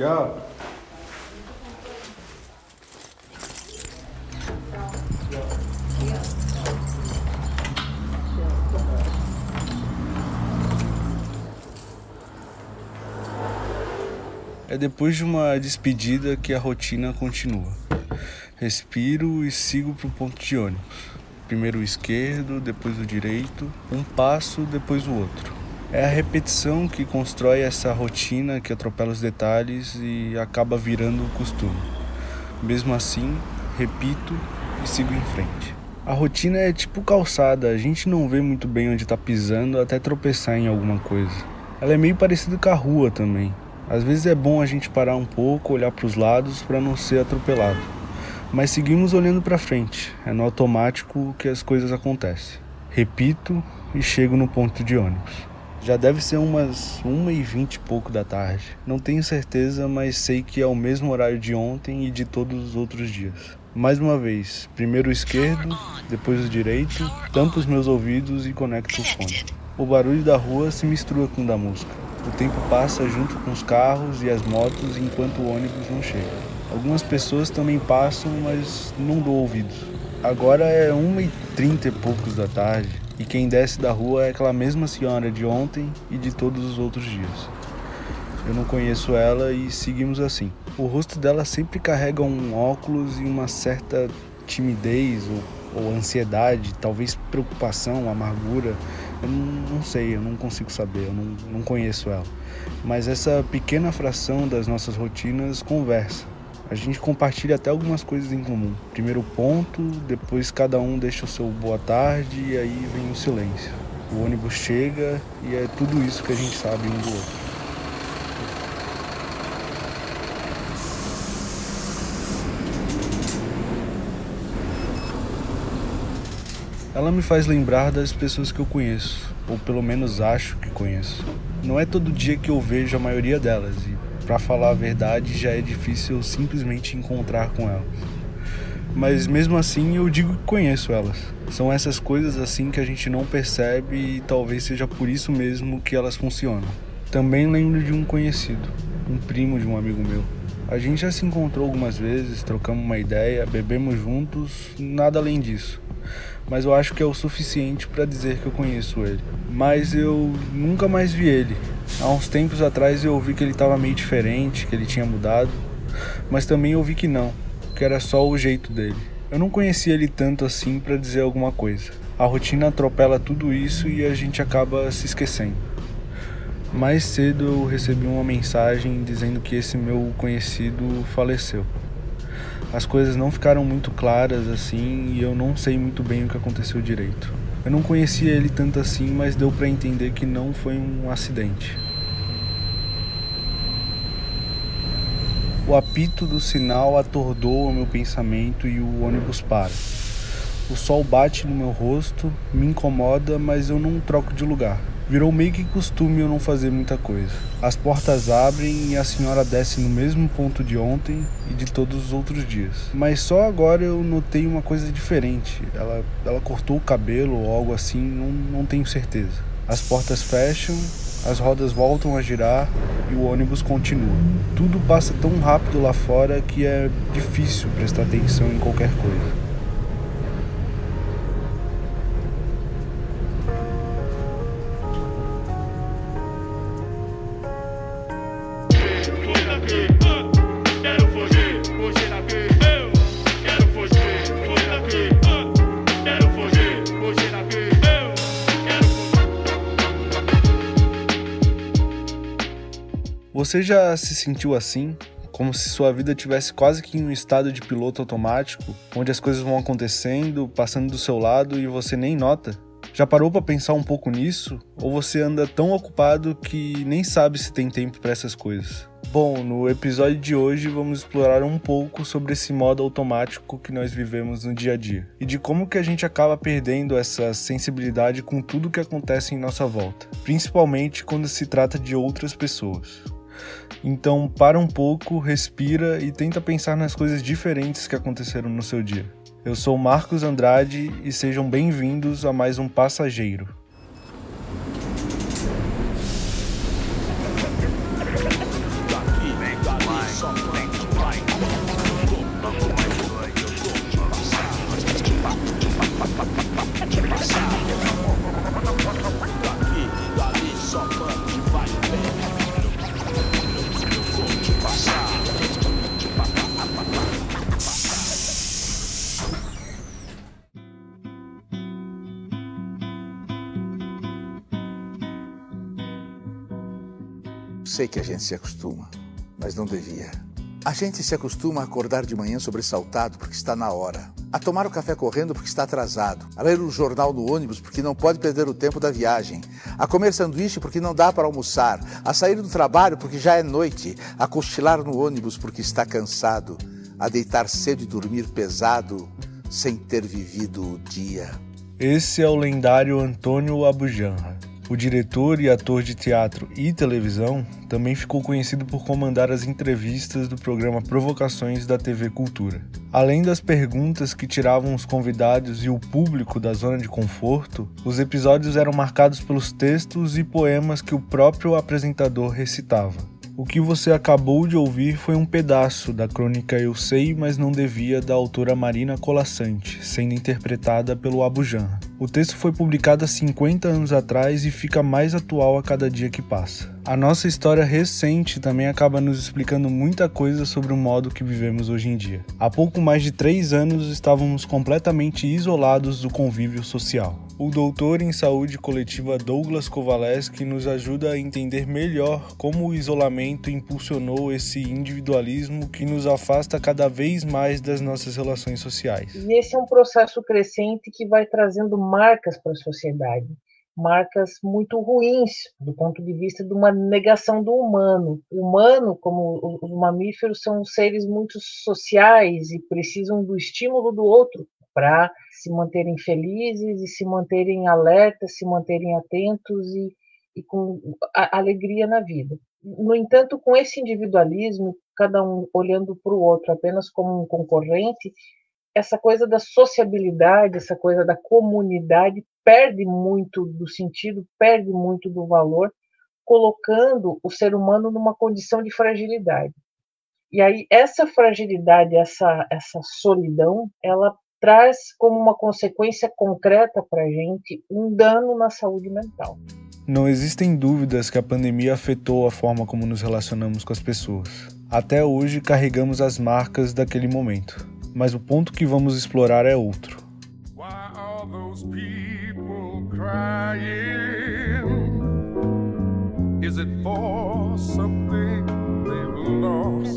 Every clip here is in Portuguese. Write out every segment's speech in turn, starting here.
Tchau. É depois de uma despedida que a rotina continua. Respiro e sigo para o ponto de ônibus. Primeiro o esquerdo, depois o direito, um passo, depois o outro. É a repetição que constrói essa rotina que atropela os detalhes e acaba virando costume. Mesmo assim, repito e sigo em frente. A rotina é tipo calçada, a gente não vê muito bem onde está pisando até tropeçar em alguma coisa. Ela é meio parecida com a rua também. Às vezes é bom a gente parar um pouco, olhar para os lados para não ser atropelado. Mas seguimos olhando para frente. É no automático que as coisas acontecem. Repito e chego no ponto de ônibus. Já deve ser umas 1h20 e pouco da tarde. Não tenho certeza, mas sei que é o mesmo horário de ontem e de todos os outros dias. Mais uma vez, primeiro o esquerdo, depois o direito, tampo os meus ouvidos e conecto o fone. O barulho da rua se mistura com o da música. O tempo passa junto com os carros e as motos enquanto o ônibus não chega. Algumas pessoas também passam, mas não dou ouvidos. Agora é 1h30 e poucos da tarde e quem desce da rua é aquela mesma senhora de ontem e de todos os outros dias. Eu não conheço ela e seguimos assim. O rosto dela sempre carrega um óculos e uma certa timidez ou, ou ansiedade, talvez preocupação, amargura. Eu não, não, sei, eu não consigo saber, eu não, não conheço ela. Mas essa pequena fração das nossas rotinas conversa. A gente compartilha até algumas coisas em comum. Primeiro ponto, depois cada um deixa o seu boa tarde e aí vem o silêncio. O ônibus chega e é tudo isso que a gente sabe um do outro. Ela me faz lembrar das pessoas que eu conheço, ou pelo menos acho que conheço. Não é todo dia que eu vejo a maioria delas, e para falar a verdade já é difícil simplesmente encontrar com elas. Mas mesmo assim eu digo que conheço elas. São essas coisas assim que a gente não percebe e talvez seja por isso mesmo que elas funcionam. Também lembro de um conhecido, um primo de um amigo meu. A gente já se encontrou algumas vezes, trocamos uma ideia, bebemos juntos, nada além disso mas eu acho que é o suficiente para dizer que eu conheço ele. Mas eu nunca mais vi ele. Há uns tempos atrás eu ouvi que ele estava meio diferente, que ele tinha mudado, mas também ouvi que não, que era só o jeito dele. Eu não conhecia ele tanto assim para dizer alguma coisa. A rotina atropela tudo isso e a gente acaba se esquecendo. Mais cedo eu recebi uma mensagem dizendo que esse meu conhecido faleceu as coisas não ficaram muito claras assim e eu não sei muito bem o que aconteceu direito. Eu não conhecia ele tanto assim, mas deu para entender que não foi um acidente. O apito do sinal atordou o meu pensamento e o ônibus para. O sol bate no meu rosto, me incomoda, mas eu não troco de lugar. Virou meio que costume eu não fazer muita coisa. As portas abrem e a senhora desce no mesmo ponto de ontem e de todos os outros dias. Mas só agora eu notei uma coisa diferente. Ela, ela cortou o cabelo ou algo assim, não, não tenho certeza. As portas fecham, as rodas voltam a girar e o ônibus continua. Tudo passa tão rápido lá fora que é difícil prestar atenção em qualquer coisa. Você já se sentiu assim? Como se sua vida tivesse quase que em um estado de piloto automático, onde as coisas vão acontecendo, passando do seu lado e você nem nota? Já parou para pensar um pouco nisso? Ou você anda tão ocupado que nem sabe se tem tempo para essas coisas? Bom, no episódio de hoje vamos explorar um pouco sobre esse modo automático que nós vivemos no dia a dia e de como que a gente acaba perdendo essa sensibilidade com tudo que acontece em nossa volta, principalmente quando se trata de outras pessoas. Então, para um pouco, respira e tenta pensar nas coisas diferentes que aconteceram no seu dia. Eu sou Marcos Andrade e sejam bem-vindos a mais um Passageiro. Sei que a gente se acostuma, mas não devia. A gente se acostuma a acordar de manhã sobressaltado porque está na hora, a tomar o café correndo porque está atrasado, a ler o jornal no ônibus porque não pode perder o tempo da viagem, a comer sanduíche porque não dá para almoçar, a sair do trabalho porque já é noite, a cochilar no ônibus porque está cansado, a deitar cedo e dormir pesado sem ter vivido o dia. Esse é o lendário Antônio Abujanra. O diretor e ator de teatro e televisão também ficou conhecido por comandar as entrevistas do programa Provocações da TV Cultura. Além das perguntas que tiravam os convidados e o público da zona de conforto, os episódios eram marcados pelos textos e poemas que o próprio apresentador recitava. O que você acabou de ouvir foi um pedaço da crônica Eu Sei, mas Não Devia, da autora Marina Colassante, sendo interpretada pelo Abujan. O texto foi publicado há 50 anos atrás e fica mais atual a cada dia que passa. A nossa história recente também acaba nos explicando muita coisa sobre o modo que vivemos hoje em dia. Há pouco mais de três anos estávamos completamente isolados do convívio social. O doutor em saúde coletiva Douglas Kovaleski nos ajuda a entender melhor como o isolamento impulsionou esse individualismo que nos afasta cada vez mais das nossas relações sociais. E esse é um processo crescente que vai trazendo marcas para a sociedade marcas muito ruins do ponto de vista de uma negação do humano. O humano, como os mamíferos, são seres muito sociais e precisam do estímulo do outro para se manterem felizes e se manterem alertas, se manterem atentos e, e com alegria na vida. No entanto, com esse individualismo, cada um olhando para o outro apenas como um concorrente, essa coisa da sociabilidade, essa coisa da comunidade perde muito do sentido, perde muito do valor, colocando o ser humano numa condição de fragilidade. E aí essa fragilidade, essa essa solidão, ela traz como uma consequência concreta para a gente um dano na saúde mental. Não existem dúvidas que a pandemia afetou a forma como nos relacionamos com as pessoas. Até hoje carregamos as marcas daquele momento, mas o ponto que vamos explorar é outro. Is it for something they've lost?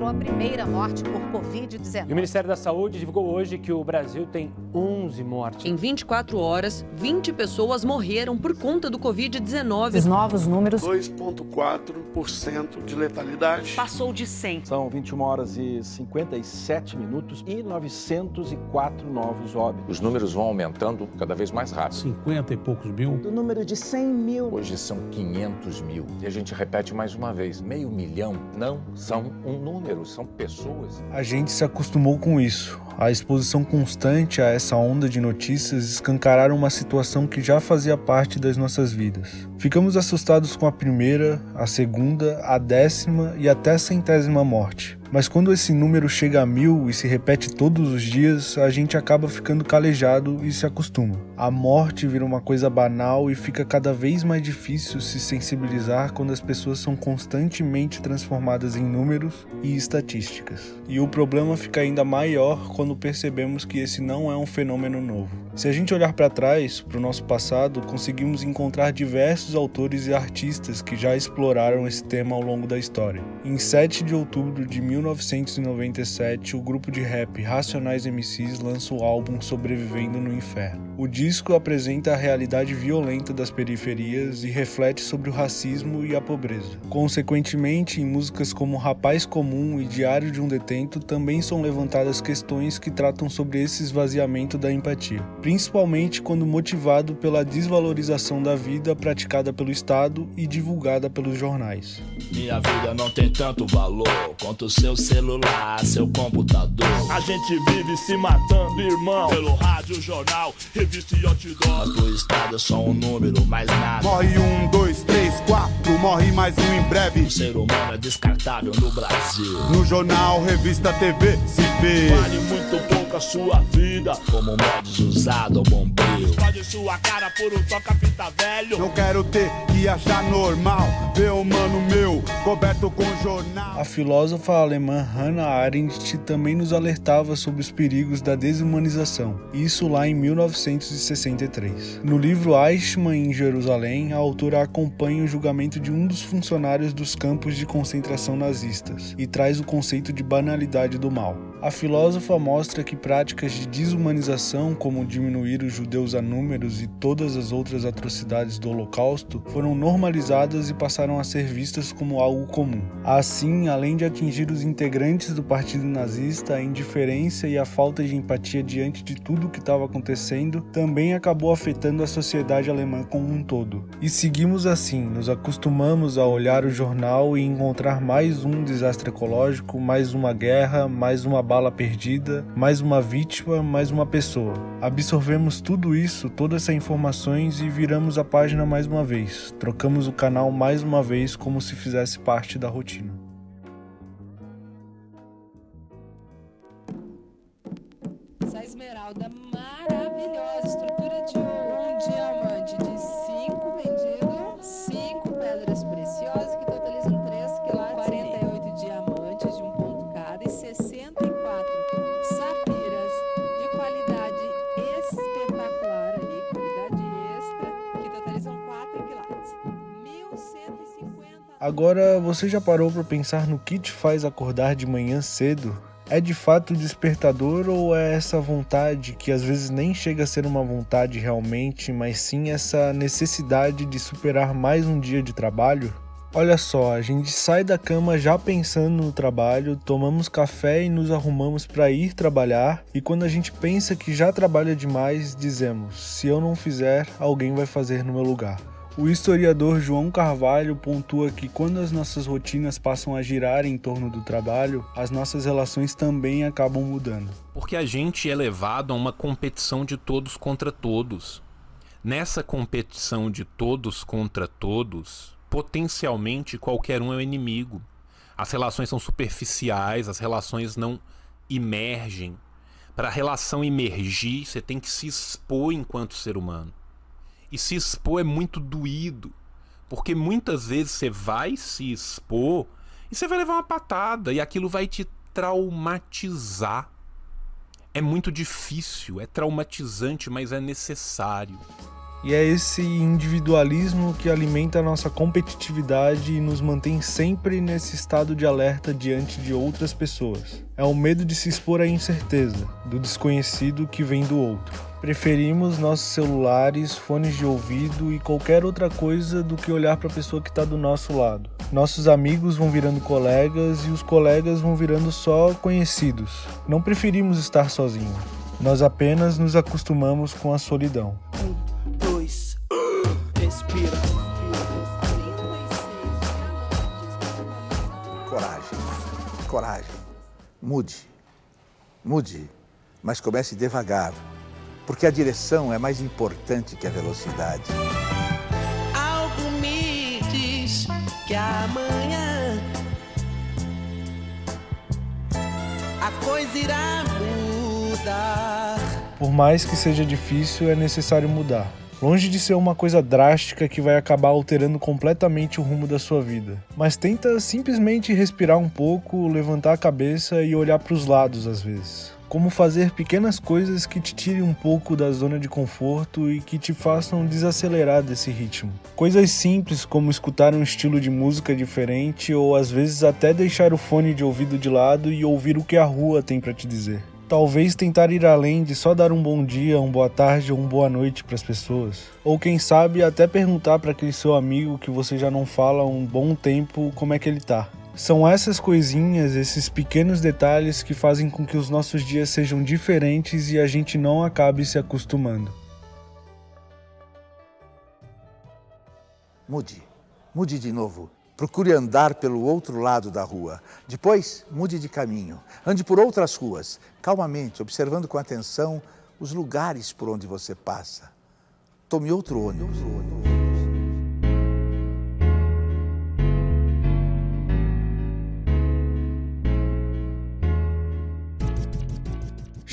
Registrou a primeira morte por Covid-19. o Ministério da Saúde divulgou hoje que o Brasil tem 11 mortes. Em 24 horas, 20 pessoas morreram por conta do Covid-19. Os novos números: 2,4% de letalidade. Passou de 100. São 21 horas e 57 minutos e 904 novos óbitos. Os números vão aumentando cada vez mais rápido. 50 e poucos mil. Do número de 100 mil. Hoje são 500 mil. E a gente repete mais uma vez: meio milhão não são um número, são pessoas. A gente se acostumou com isso. A exposição constante a essa onda de notícias escancararam uma situação que já fazia parte das nossas vidas. Ficamos assustados com a primeira, a segunda, a décima e até a centésima morte. Mas quando esse número chega a mil e se repete todos os dias, a gente acaba ficando calejado e se acostuma. A morte vira uma coisa banal e fica cada vez mais difícil se sensibilizar quando as pessoas são constantemente transformadas em números e estatísticas. E o problema fica ainda maior quando percebemos que esse não é um fenômeno novo. Se a gente olhar para trás, para o nosso passado, conseguimos encontrar diversos autores e artistas que já exploraram esse tema ao longo da história. Em 7 de outubro de 1997, o grupo de rap Racionais MCs lança o álbum Sobrevivendo no Inferno. O disco apresenta a realidade violenta das periferias e reflete sobre o racismo e a pobreza. Consequentemente, em músicas como Rapaz Comum e Diário de um Detento também são levantadas questões que tratam sobre esse esvaziamento da empatia, principalmente quando motivado pela desvalorização da vida praticada pelo Estado e divulgada pelos jornais. Minha vida não tem tanto valor quanto o seu celular, seu computador. A gente vive se matando, irmão. Pelo rádio, jornal, revista e outdoor. A tua estado é só um número, mais nada. Morre um, dois, três, quatro, morre mais um em breve. O ser humano é descartável no Brasil. No jornal, revista, TV, se vê. Vale muito pouco a sua vida. Como modos usado ao bombeiro. Explode sua cara por um toca-fita velho. Não quero ter que achar normal. Ver o mano meu coberto com jornal. A filósofa alemã Hannah Arendt também nos alertava sobre os perigos da desumanização, isso lá em 1963. No livro Eichmann em Jerusalém, a autora acompanha o julgamento de de um dos funcionários dos campos de concentração nazistas e traz o conceito de banalidade do mal. A filósofa mostra que práticas de desumanização, como diminuir os judeus a números e todas as outras atrocidades do Holocausto, foram normalizadas e passaram a ser vistas como algo comum. Assim, além de atingir os integrantes do partido nazista, a indiferença e a falta de empatia diante de tudo o que estava acontecendo também acabou afetando a sociedade alemã como um todo. E seguimos assim, nos acostumamos a olhar o jornal e encontrar mais um desastre ecológico, mais uma guerra, mais uma bala perdida, mais uma vítima, mais uma pessoa. Absorvemos tudo isso, todas essas informações e viramos a página mais uma vez. Trocamos o canal mais uma vez como se fizesse parte da rotina. Agora, você já parou para pensar no que te faz acordar de manhã cedo? É de fato despertador ou é essa vontade que às vezes nem chega a ser uma vontade realmente, mas sim essa necessidade de superar mais um dia de trabalho? Olha só, a gente sai da cama já pensando no trabalho, tomamos café e nos arrumamos para ir trabalhar, e quando a gente pensa que já trabalha demais, dizemos: se eu não fizer, alguém vai fazer no meu lugar. O historiador João Carvalho pontua que quando as nossas rotinas passam a girar em torno do trabalho, as nossas relações também acabam mudando. Porque a gente é levado a uma competição de todos contra todos. Nessa competição de todos contra todos, potencialmente qualquer um é o inimigo. As relações são superficiais, as relações não emergem. Para a relação emergir, você tem que se expor enquanto ser humano. E se expor é muito doído, porque muitas vezes você vai se expor e você vai levar uma patada e aquilo vai te traumatizar. É muito difícil, é traumatizante, mas é necessário. E é esse individualismo que alimenta a nossa competitividade e nos mantém sempre nesse estado de alerta diante de outras pessoas. É o medo de se expor à incerteza, do desconhecido que vem do outro. Preferimos nossos celulares, fones de ouvido e qualquer outra coisa do que olhar para a pessoa que está do nosso lado. Nossos amigos vão virando colegas e os colegas vão virando só conhecidos. Não preferimos estar sozinhos. Nós apenas nos acostumamos com a solidão. Mude, mude, mas comece devagar, porque a direção é mais importante que a velocidade. Algo me diz que amanhã a coisa irá mudar. Por mais que seja difícil, é necessário mudar. Longe de ser uma coisa drástica que vai acabar alterando completamente o rumo da sua vida. Mas tenta simplesmente respirar um pouco, levantar a cabeça e olhar para os lados às vezes. Como fazer pequenas coisas que te tirem um pouco da zona de conforto e que te façam desacelerar desse ritmo. Coisas simples como escutar um estilo de música diferente ou às vezes até deixar o fone de ouvido de lado e ouvir o que a rua tem para te dizer. Talvez tentar ir além de só dar um bom dia, uma boa tarde ou uma boa noite para as pessoas. Ou quem sabe até perguntar para aquele seu amigo que você já não fala há um bom tempo como é que ele tá. São essas coisinhas, esses pequenos detalhes que fazem com que os nossos dias sejam diferentes e a gente não acabe se acostumando. Mude, mude de novo. Procure andar pelo outro lado da rua. Depois, mude de caminho. Ande por outras ruas, calmamente, observando com atenção os lugares por onde você passa. Tome outro ônibus.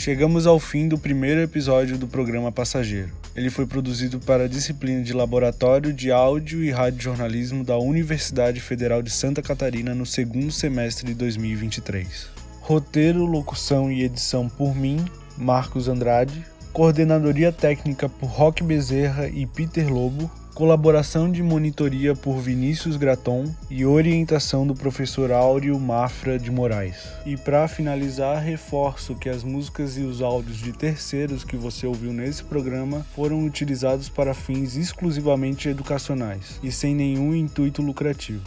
Chegamos ao fim do primeiro episódio do programa Passageiro. Ele foi produzido para a disciplina de Laboratório de Áudio e Radiojornalismo da Universidade Federal de Santa Catarina no segundo semestre de 2023. Roteiro, locução e edição por mim, Marcos Andrade. Coordenadoria técnica por Roque Bezerra e Peter Lobo. Colaboração de monitoria por Vinícius Graton e orientação do professor Áureo Mafra de Moraes. E para finalizar, reforço que as músicas e os áudios de terceiros que você ouviu nesse programa foram utilizados para fins exclusivamente educacionais e sem nenhum intuito lucrativo.